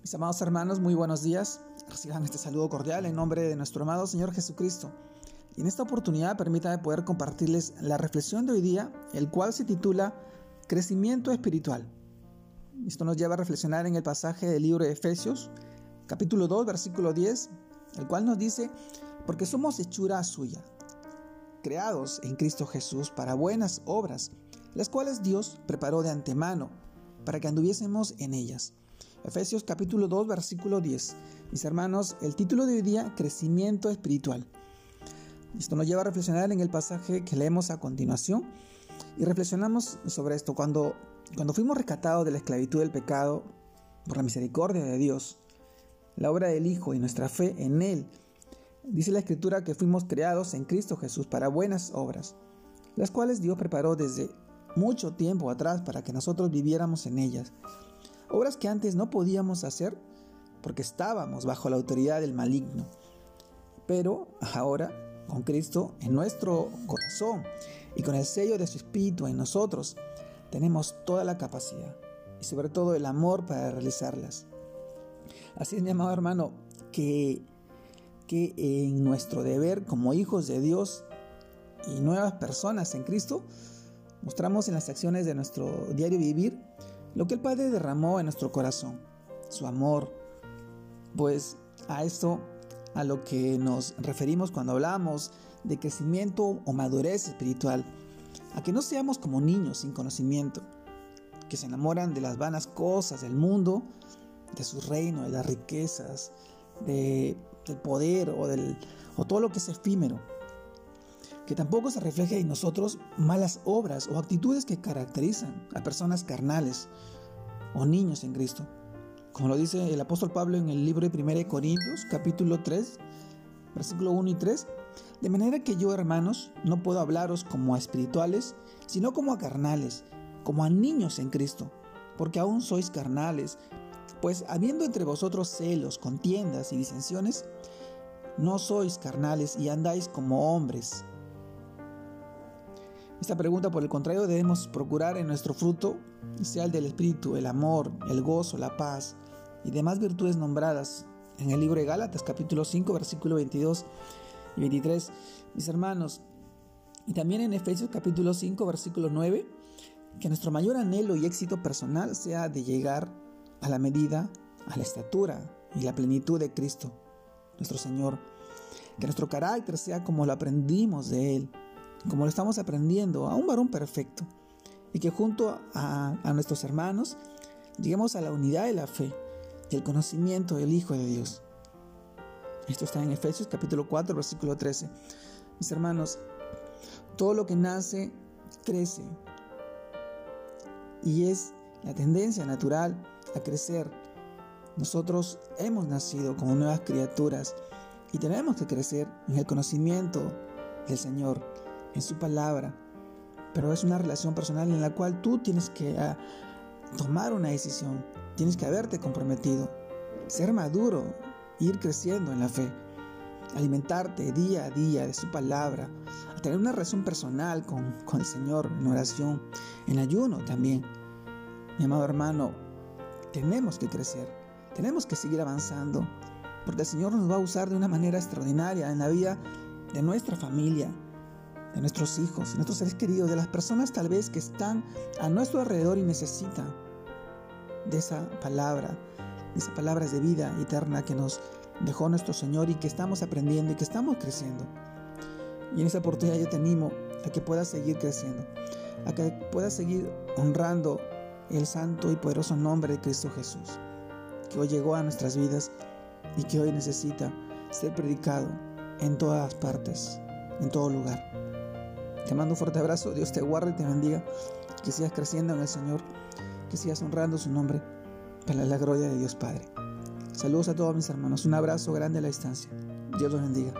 Mis amados hermanos, muy buenos días. Reciban este saludo cordial en nombre de nuestro amado Señor Jesucristo. Y en esta oportunidad permítame poder compartirles la reflexión de hoy día, el cual se titula Crecimiento Espiritual. Esto nos lleva a reflexionar en el pasaje del libro de Efesios, capítulo 2, versículo 10, el cual nos dice, porque somos hechura suya, creados en Cristo Jesús para buenas obras, las cuales Dios preparó de antemano para que anduviésemos en ellas. Efesios capítulo 2, versículo 10. Mis hermanos, el título de hoy día, Crecimiento Espiritual. Esto nos lleva a reflexionar en el pasaje que leemos a continuación y reflexionamos sobre esto. Cuando, cuando fuimos rescatados de la esclavitud del pecado por la misericordia de Dios, la obra del Hijo y nuestra fe en Él, dice la Escritura que fuimos creados en Cristo Jesús para buenas obras, las cuales Dios preparó desde mucho tiempo atrás para que nosotros viviéramos en ellas. Obras que antes no podíamos hacer porque estábamos bajo la autoridad del maligno. Pero ahora, con Cristo en nuestro corazón y con el sello de su Espíritu en nosotros, tenemos toda la capacidad y sobre todo el amor para realizarlas. Así es, mi amado hermano, que, que en nuestro deber como hijos de Dios y nuevas personas en Cristo, Mostramos en las acciones de nuestro diario vivir lo que el Padre derramó en nuestro corazón, su amor. Pues a esto a lo que nos referimos cuando hablamos de crecimiento o madurez espiritual, a que no seamos como niños sin conocimiento, que se enamoran de las vanas cosas del mundo, de su reino, de las riquezas, de, del poder o, del, o todo lo que es efímero que tampoco se refleje en nosotros malas obras o actitudes que caracterizan a personas carnales o niños en Cristo. Como lo dice el apóstol Pablo en el libro de 1 Corintios, capítulo 3, versículo 1 y 3, de manera que yo, hermanos, no puedo hablaros como a espirituales, sino como a carnales, como a niños en Cristo, porque aún sois carnales, pues habiendo entre vosotros celos, contiendas y disensiones, no sois carnales y andáis como hombres. Esta pregunta, por el contrario, debemos procurar en nuestro fruto sea el del Espíritu, el amor, el gozo, la paz y demás virtudes nombradas en el libro de Gálatas, capítulo 5, versículo 22 y 23. Mis hermanos, y también en Efesios, capítulo 5, versículo 9, que nuestro mayor anhelo y éxito personal sea de llegar a la medida, a la estatura y la plenitud de Cristo, nuestro Señor. Que nuestro carácter sea como lo aprendimos de Él como lo estamos aprendiendo, a un varón perfecto, y que junto a, nuestros hermanos lleguemos a la unidad de la fe y el conocimiento del Hijo de Dios. Esto está en Efesios capítulo 4, versículo 13. Mis hermanos, todo lo que nace crece y es la tendencia natural a crecer. Nosotros hemos nacido como nuevas criaturas y tenemos que crecer en el conocimiento del Señor en su palabra, pero es una relación personal en la cual tú tienes que ah, tomar una decisión, tienes que haberte comprometido, ser maduro, ir creciendo en la fe, alimentarte día a día de su palabra, tener una relación personal con, con el Señor en oración, en ayuno también. Mi amado hermano, tenemos que crecer, tenemos que seguir avanzando, porque el Señor nos va a usar de una manera extraordinaria en la vida de nuestra familia, de nuestros hijos, de nuestros seres queridos, de las personas tal vez que están a nuestro alrededor y necesitan de esa palabra, de esas palabras de vida eterna que nos dejó nuestro Señor y que estamos aprendiendo y que estamos creciendo. Y en esta oportunidad yo te animo a que puedas seguir creciendo, a que puedas seguir honrando el santo y poderoso nombre de Cristo Jesús, que hoy llegó a nuestras vidas y que hoy necesita ser predicado en todas partes, en todo lugar. Te mando un fuerte abrazo, Dios te guarde y te bendiga, que sigas creciendo en el Señor, que sigas honrando su nombre para la gloria de Dios Padre. Saludos a todos mis hermanos, un abrazo grande a la distancia. Dios los bendiga.